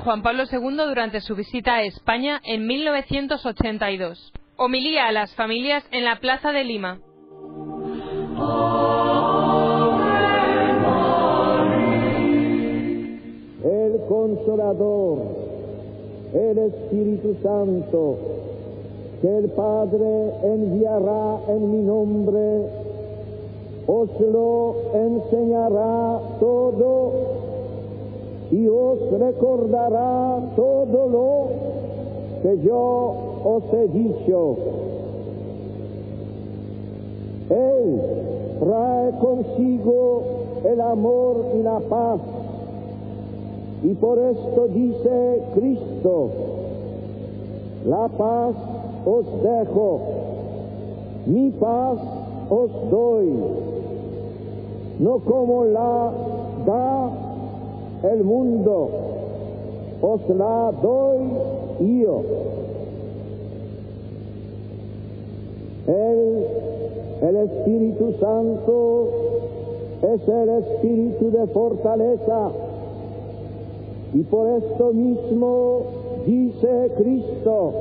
Juan Pablo II durante su visita a España en 1982. Homilía a las familias en la Plaza de Lima. El Consolador, el Espíritu Santo, que el Padre enviará en mi nombre, os lo enseñará todo y os recordará todo lo que yo os he dicho. Él trae consigo el amor y la paz. Y por esto dice Cristo, la paz os dejo, mi paz os doy, no como la da el mundo, os la doy yo. Él, el Espíritu Santo, es el Espíritu de fortaleza. Y por esto mismo dice Cristo,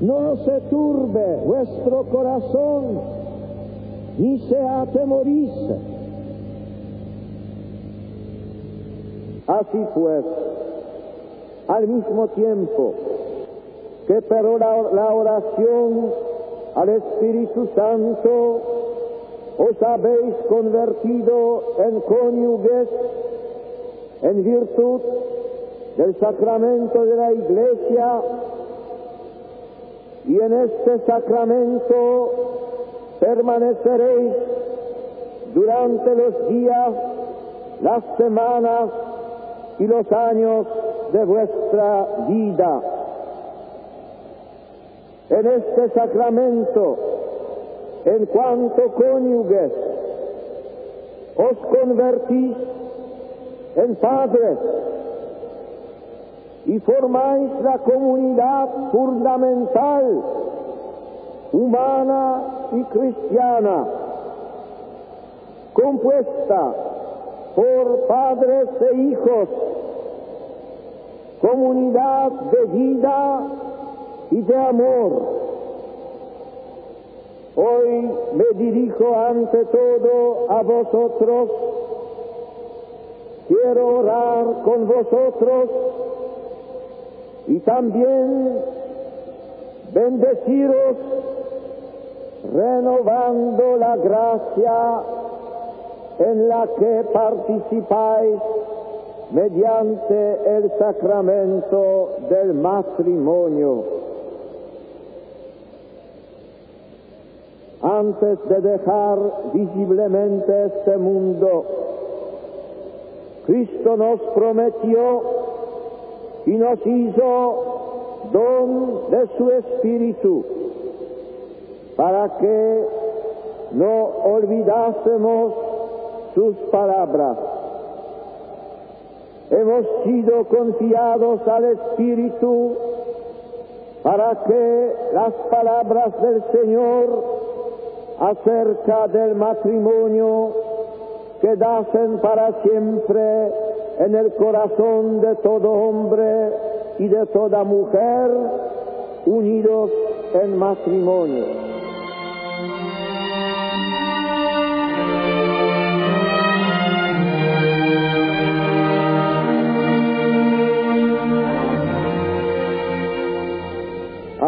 no se turbe vuestro corazón, ni se atemorice. Así pues, al mismo tiempo que pero la oración al Espíritu Santo os habéis convertido en cónyuges en virtud del sacramento de la Iglesia. Y en este sacramento permaneceréis durante los días, las semanas y los años de vuestra vida. En este sacramento, en cuanto cónyuges, os convertís en padres y formáis la comunidad fundamental, humana y cristiana, compuesta por padres e hijos, comunidad de vida y de amor. Hoy me dirijo ante todo a vosotros. Quiero orar con vosotros y también bendeciros renovando la gracia en la que participáis mediante el sacramento del matrimonio. Antes de dejar visiblemente este mundo, Cristo nos prometió y nos hizo don de su Espíritu para que no olvidásemos sus palabras. Hemos sido confiados al Espíritu para que las palabras del Señor acerca del matrimonio quedasen para siempre en el corazón de todo hombre y de toda mujer unidos en matrimonio.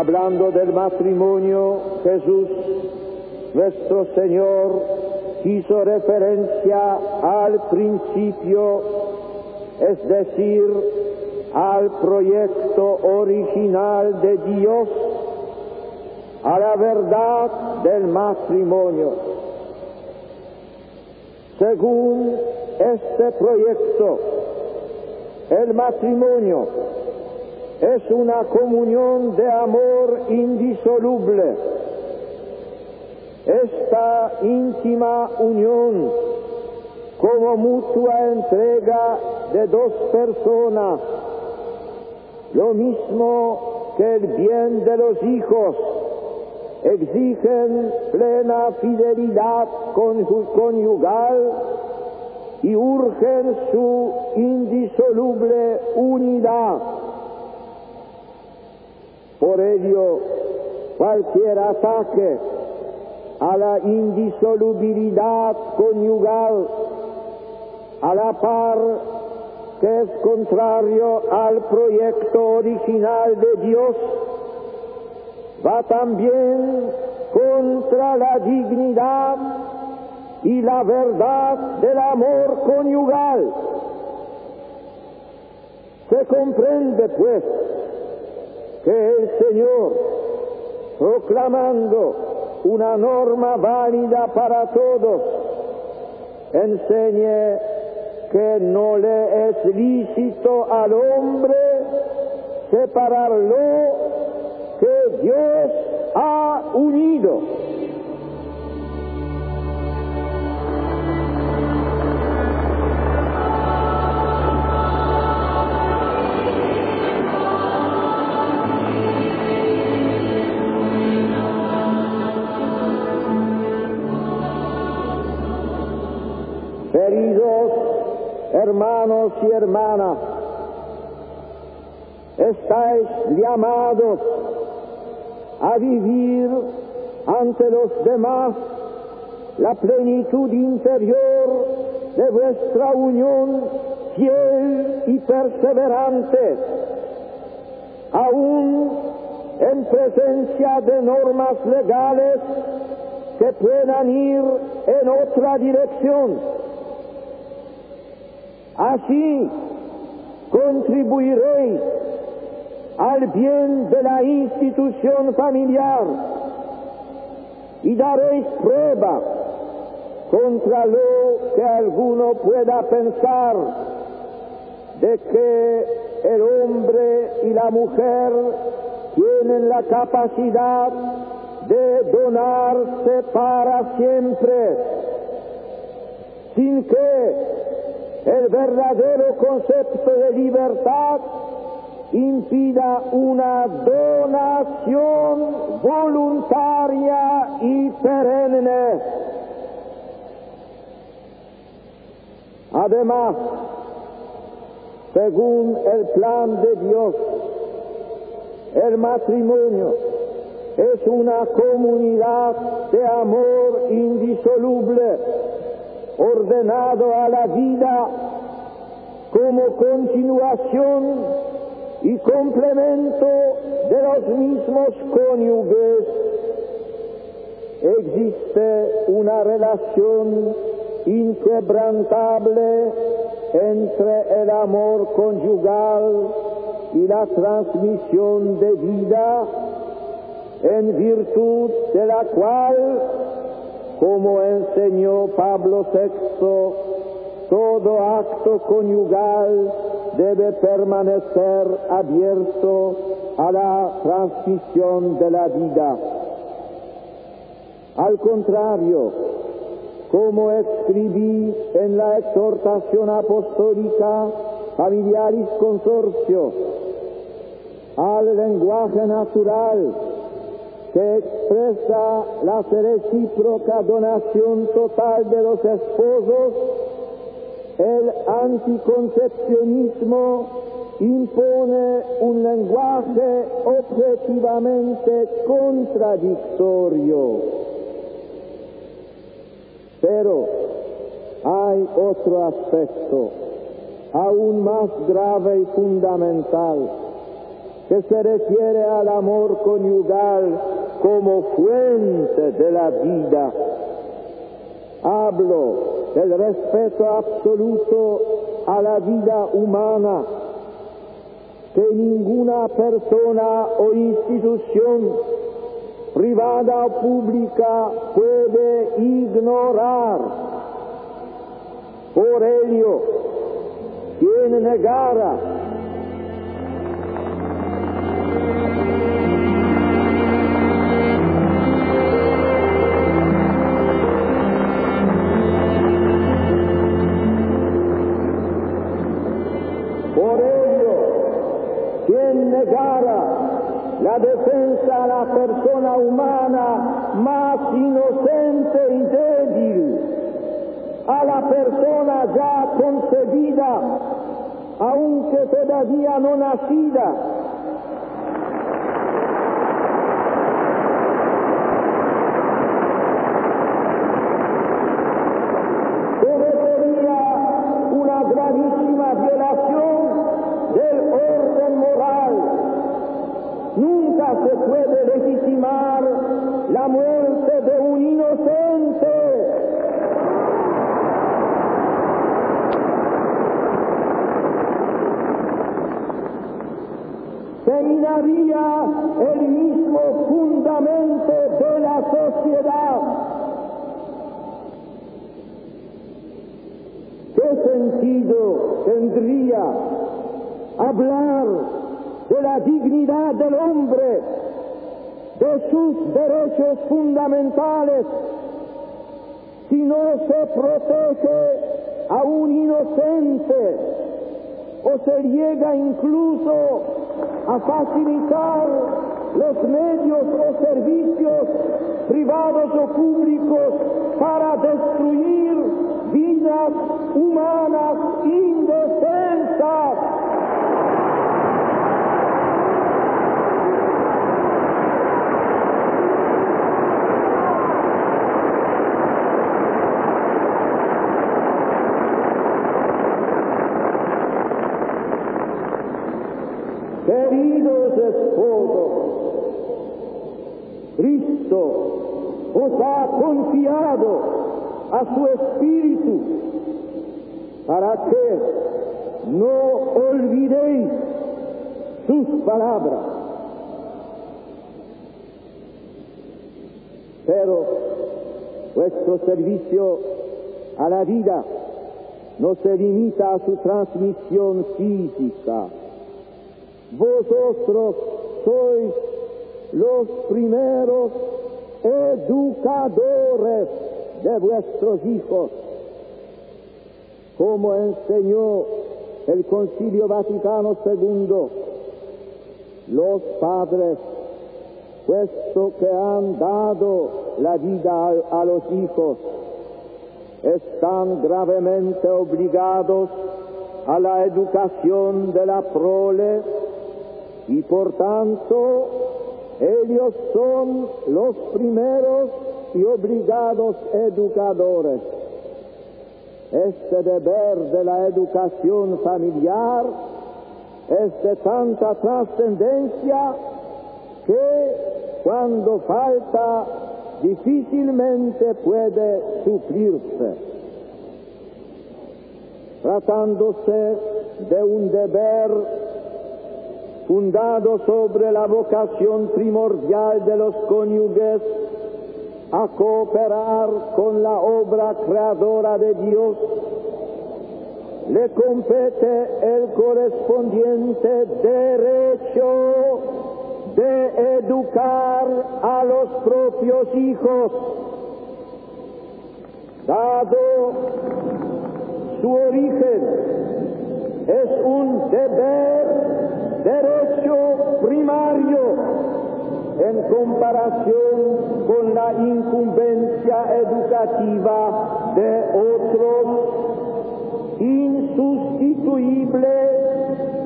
Hablando del matrimonio, Jesús, nuestro Señor, hizo referencia al principio, es decir, al proyecto original de Dios, a la verdad del matrimonio. Según este proyecto, el matrimonio es una comunión de amor indisoluble. Esta íntima unión como mutua entrega de dos personas, lo mismo que el bien de los hijos, exigen plena fidelidad conyugal y urgen su indisoluble unidad. Por ello, cualquier ataque a la indisolubilidad conyugal, a la par que es contrario al proyecto original de Dios, va también contra la dignidad y la verdad del amor conyugal. Se comprende, pues, que el Señor, proclamando una norma válida para todos, enseñe que no le es lícito al hombre separarlo que Dios ha unido. Queridos hermanos y hermanas, estáis llamados a vivir ante los demás la plenitud interior de vuestra unión fiel y perseverante, aún en presencia de normas legales que puedan ir en otra dirección. Así contribuiréis al bien de la institución familiar y daréis prueba contra lo que alguno pueda pensar de que el hombre y la mujer tienen la capacidad de donarse para siempre, sin que el verdadero concepto de libertad impida una donación voluntaria y perenne. Además, según el plan de Dios, el matrimonio es una comunidad de amor indisoluble ordenado a la vida como continuación y complemento de los mismos cónyuges. Existe una relación inquebrantable entre el amor conyugal y la transmisión de vida, en virtud de la cual como enseñó Pablo VI, todo acto conyugal debe permanecer abierto a la transmisión de la vida. Al contrario, como escribí en la exhortación apostólica Familiaris Consorcio, al lenguaje natural que expresa la recíproca donación total de los esposos, el anticoncepcionismo impone un lenguaje objetivamente contradictorio. Pero hay otro aspecto aún más grave y fundamental que se refiere al amor conyugal como fuente de la vida. Hablo del respeto absoluto a la vida humana que ninguna persona o institución, privada o pública, puede ignorar. Por ello, quien negara la defensa a la persona humana más inocente y débil, a la persona ya concebida, aunque todavía no nacida. Nunca se puede legitimar la muerte de un inocente. Terminaría el mismo fundamento de la sociedad. ¿Qué sentido tendría hablar de la dignidad del hombre, de sus derechos fundamentales, si no se protege a un inocente o se llega incluso a facilitar los medios o servicios privados o públicos para destruir vidas humanas indefensas. Queridos esposos, Cristo os ha confiado a su Espíritu para que no olvidéis sus palabras. Pero vuestro servicio a la vida no se limita a su transmisión física. Vosotros sois los primeros educadores de vuestros hijos, como enseñó el Concilio Vaticano II. Los padres, puesto que han dado la vida a, a los hijos, están gravemente obligados a la educación de la prole y por tanto ellos son los primeros y obligados educadores. Este deber de la educación familiar es de tanta trascendencia que cuando falta difícilmente puede suplirse. Tratándose de un deber fundado sobre la vocación primordial de los cónyuges a cooperar con la obra creadora de Dios, le compete el correspondiente derecho de educar a los propios hijos, dado su origen, es un deber derecho primario en comparación con la incumbencia educativa de otros insustituible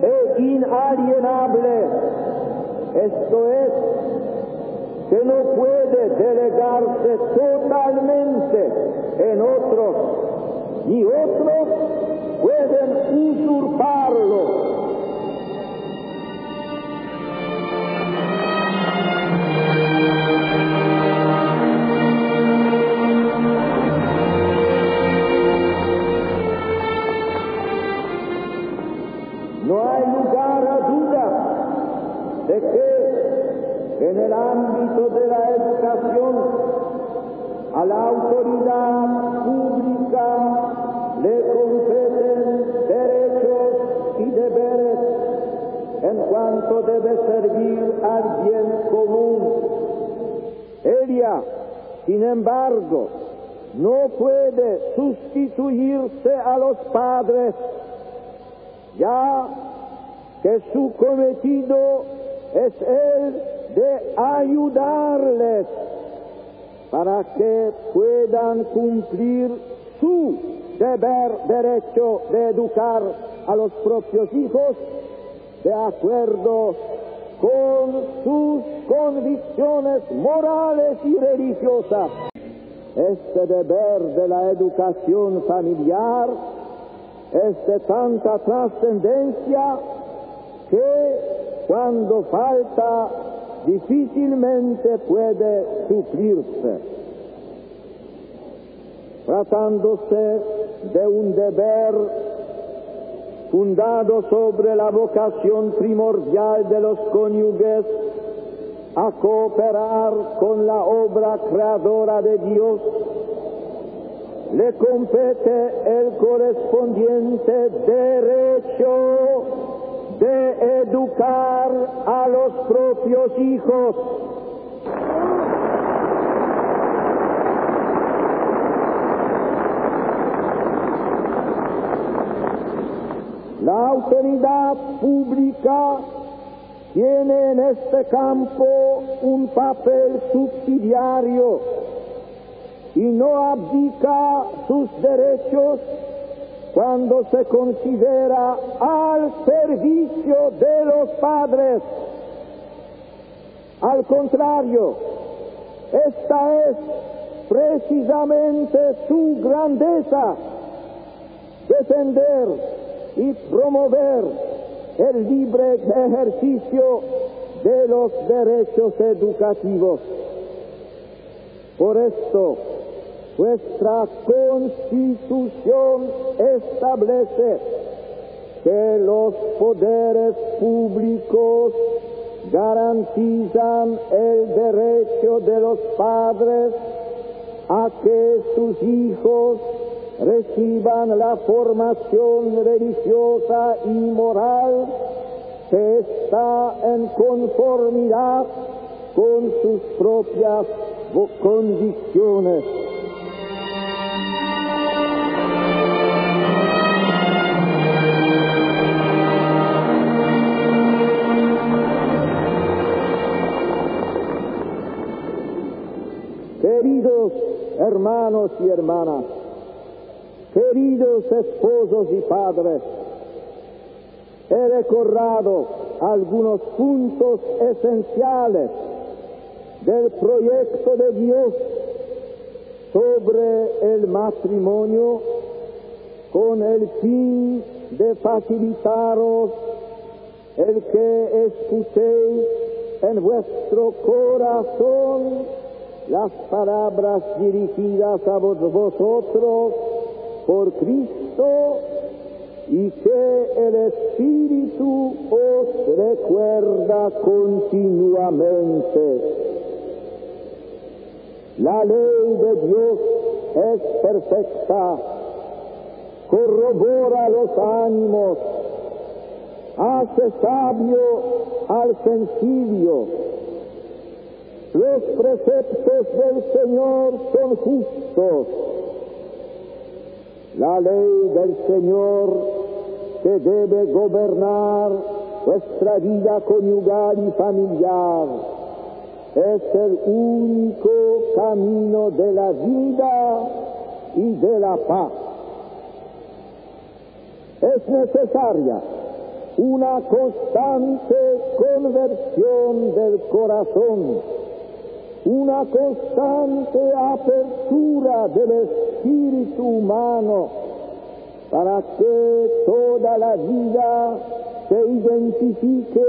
e inalienable. Esto es, que no puede delegarse totalmente en otros, ni otros pueden usurparlo ayudarles para que puedan cumplir su deber derecho de educar a los propios hijos de acuerdo con sus convicciones morales y religiosas. Este deber de la educación familiar es de tanta trascendencia que cuando falta difícilmente puede suplirse. Tratándose de un deber fundado sobre la vocación primordial de los cónyuges a cooperar con la obra creadora de Dios, le compete el correspondiente derecho de educar a los propios hijos. La autoridad pública tiene en este campo un papel subsidiario y no abdica sus derechos cuando se considera al servicio de los padres. Al contrario, esta es precisamente su grandeza, defender y promover el libre ejercicio de los derechos educativos. Por esto, nuestra constitución establece que los poderes públicos garantizan el derecho de los padres a que sus hijos reciban la formación religiosa y moral que está en conformidad con sus propias condiciones. Hermanos y hermanas, queridos esposos y padres, he recordado algunos puntos esenciales del proyecto de Dios sobre el matrimonio con el fin de facilitaros el que escuchéis en vuestro corazón las palabras dirigidas a vosotros por Cristo y que el Espíritu os recuerda continuamente. La ley de Dios es perfecta, corrobora los ánimos, hace sabio al sencillo. Los preceptos del Señor son justos. La ley del Señor que debe gobernar nuestra vida conyugal y familiar es el único camino de la vida y de la paz. Es necesaria una constante conversión del corazón, una constante apertura del espíritu humano para que toda la vida se identifique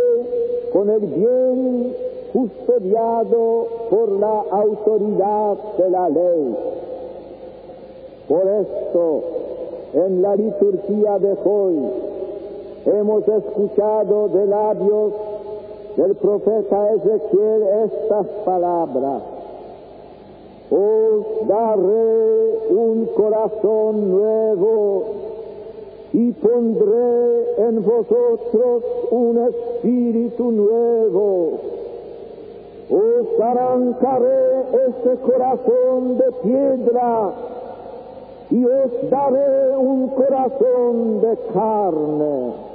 con el bien custodiado por la autoridad de la ley. Por esto, en la liturgia de hoy, hemos escuchado de labios del profeta Ezequiel estas palabras. Os daré un corazón nuevo y pondré en vosotros un espíritu nuevo os arrancaré este corazón de piedra y os daré un corazón de carne.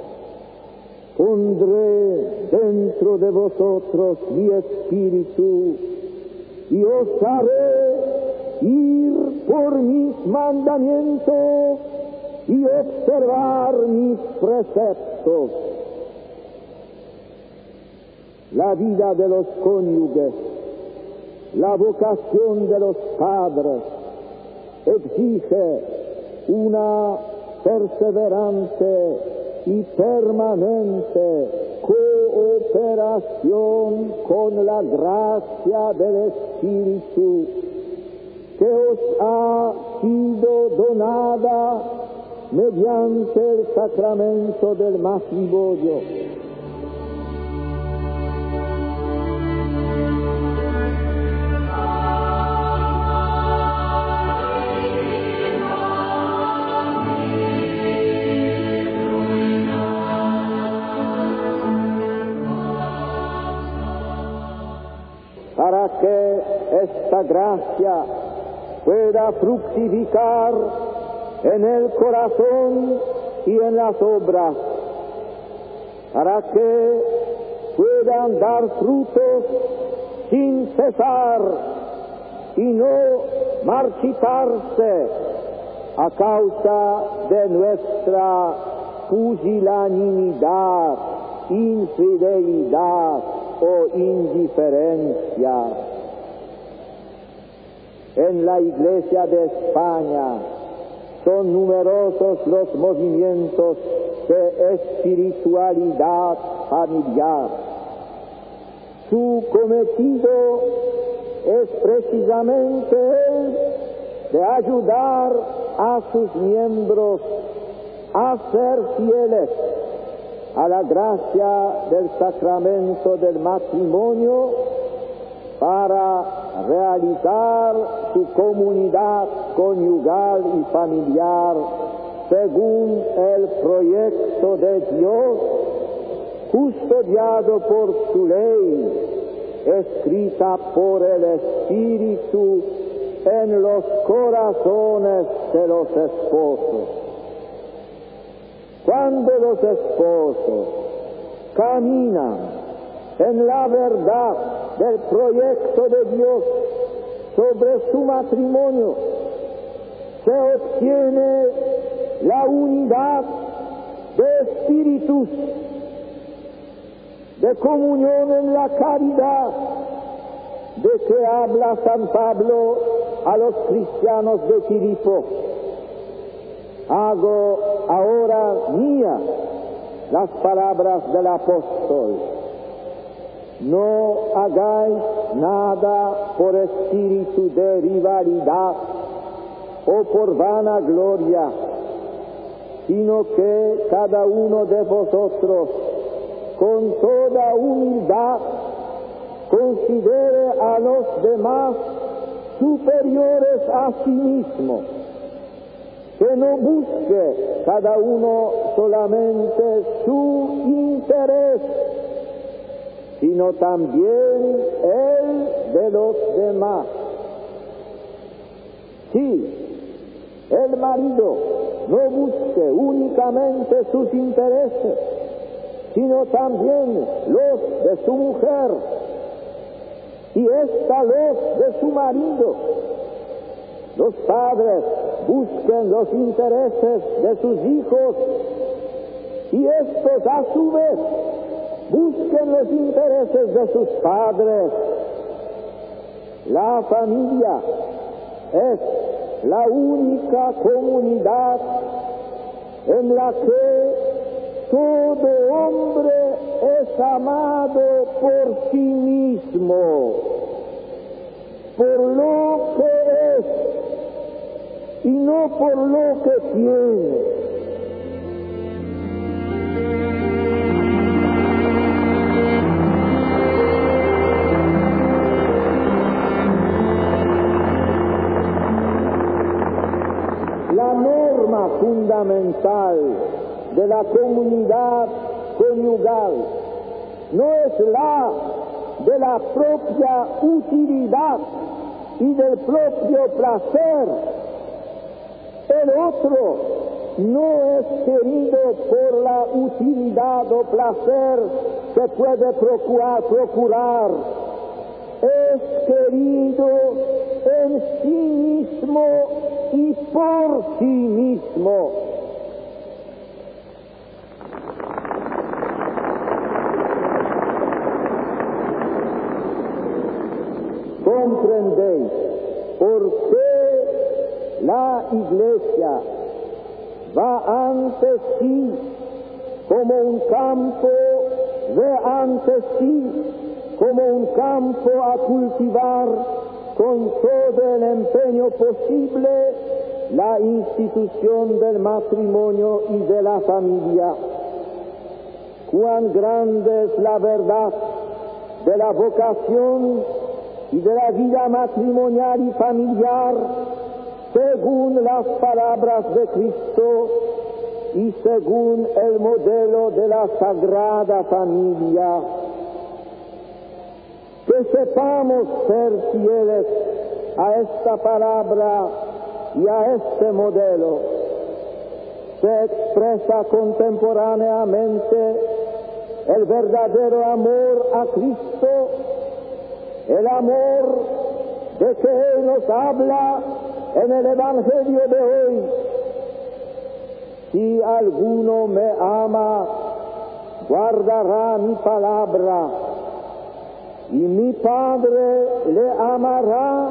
Pondré dentro de vosotros mi espíritu y os haré ir por mis mandamientos y observar mis preceptos. La vida de los cónyuges, la vocación de los padres, exige una perseverante y permanente cooperación con la gracia del Espíritu que os ha sido donada mediante el sacramento del matrimonio. Gracia pueda fructificar en el corazón y en las obras, para que puedan dar frutos sin cesar y no marchitarse a causa de nuestra pusilanimidad, infidelidad o indiferencia. En la Iglesia de España son numerosos los movimientos de espiritualidad familiar. Su cometido es precisamente el de ayudar a sus miembros a ser fieles a la gracia del sacramento del matrimonio para realizar su comunidad conyugal y familiar según el proyecto de Dios, custodiado por su ley, escrita por el Espíritu en los corazones de los esposos. Cuando los esposos caminan en la verdad del proyecto de Dios sobre su matrimonio, se obtiene la unidad de espíritus, de comunión en la caridad, de que habla San Pablo a los cristianos de Filipo hago ahora mía las palabras del apóstol. No hagáis nada por espíritu de rivalidad o por vanagloria, sino que cada uno de vosotros con toda humildad considere a los demás superiores a sí mismo. Que no busque cada uno solamente su sino también el de los demás. Sí, el marido no busque únicamente sus intereses, sino también los de su mujer y esta los de su marido los padres busquen los intereses de sus hijos y estos a su vez busquen los intereses de sus padres. La familia es la única comunidad en la que todo hombre es amado por sí mismo, por lo que es y no por lo que tiene. La comunidad conyugal no es la de la propia utilidad y del propio placer, el otro no es querido por la utilidad o placer que puede procurar, procurar. Es querido en sí mismo y por sí mismo. Comprendéis por qué la Iglesia va ante sí como un campo, ve ante sí como un campo a cultivar con todo el empeño posible la institución del matrimonio y de la familia. Cuán grande es la verdad de la vocación y de la vida matrimonial y familiar según las palabras de Cristo y según el modelo de la Sagrada Familia. Que sepamos ser fieles a esta palabra y a este modelo. Se expresa contemporáneamente el verdadero amor a Cristo el amor de que Él nos habla en el Evangelio de hoy. Si alguno me ama, guardará mi palabra, y mi Padre le amará,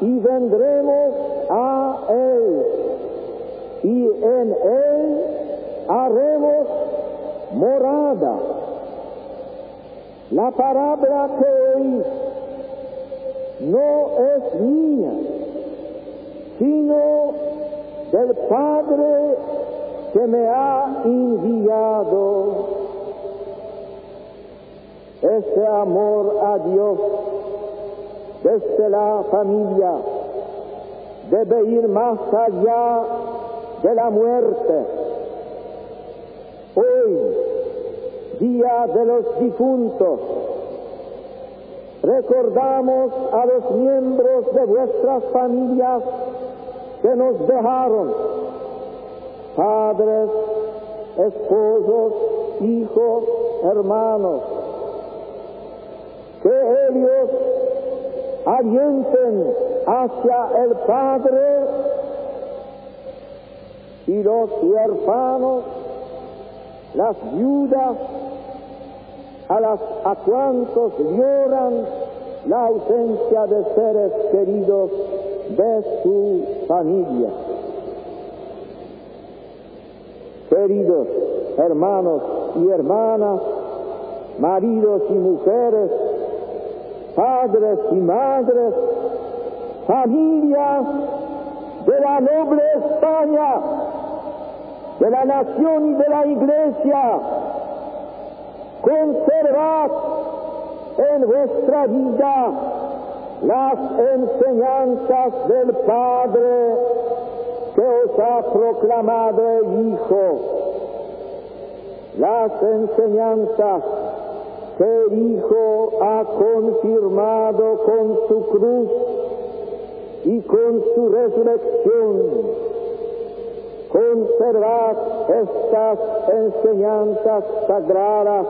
y vendremos a Él, y en Él haremos morada. La palabra que oís no es mía, sino del Padre que me ha enviado. Ese amor a Dios desde la familia debe ir más allá de la muerte. Hoy, Día de los Difuntos, recordamos a los miembros de vuestras familias que nos dejaron, padres, esposos, hijos, hermanos, que ellos alienten hacia el Padre y los huérfanos, las viudas, a, las, a cuantos lloran la ausencia de seres queridos de su familia. Queridos hermanos y hermanas, maridos y mujeres, padres y madres, familias de la noble España, de la nación y de la iglesia, conservad en vuestra vida las enseñanzas del Padre que os ha proclamado Hijo, las enseñanzas que el Hijo ha confirmado con su cruz y con su resurrección. Conservad estas enseñanzas sagradas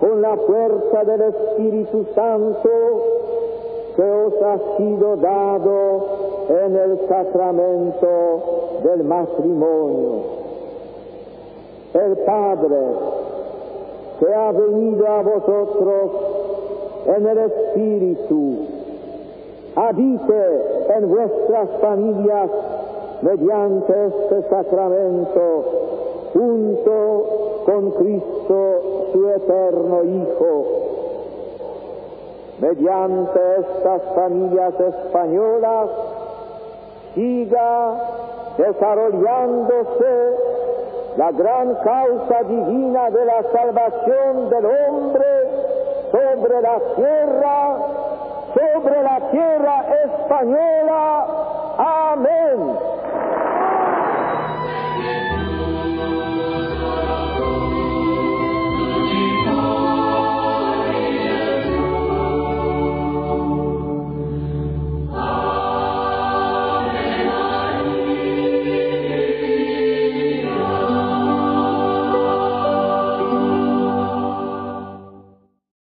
con la fuerza del Espíritu Santo que os ha sido dado en el sacramento del matrimonio. El Padre que ha venido a vosotros en el Espíritu, habite en vuestras familias mediante este sacramento junto con Cristo eterno Hijo. Mediante estas familias españolas siga desarrollándose la gran causa divina de la salvación del hombre sobre la tierra, sobre la tierra española. Amén.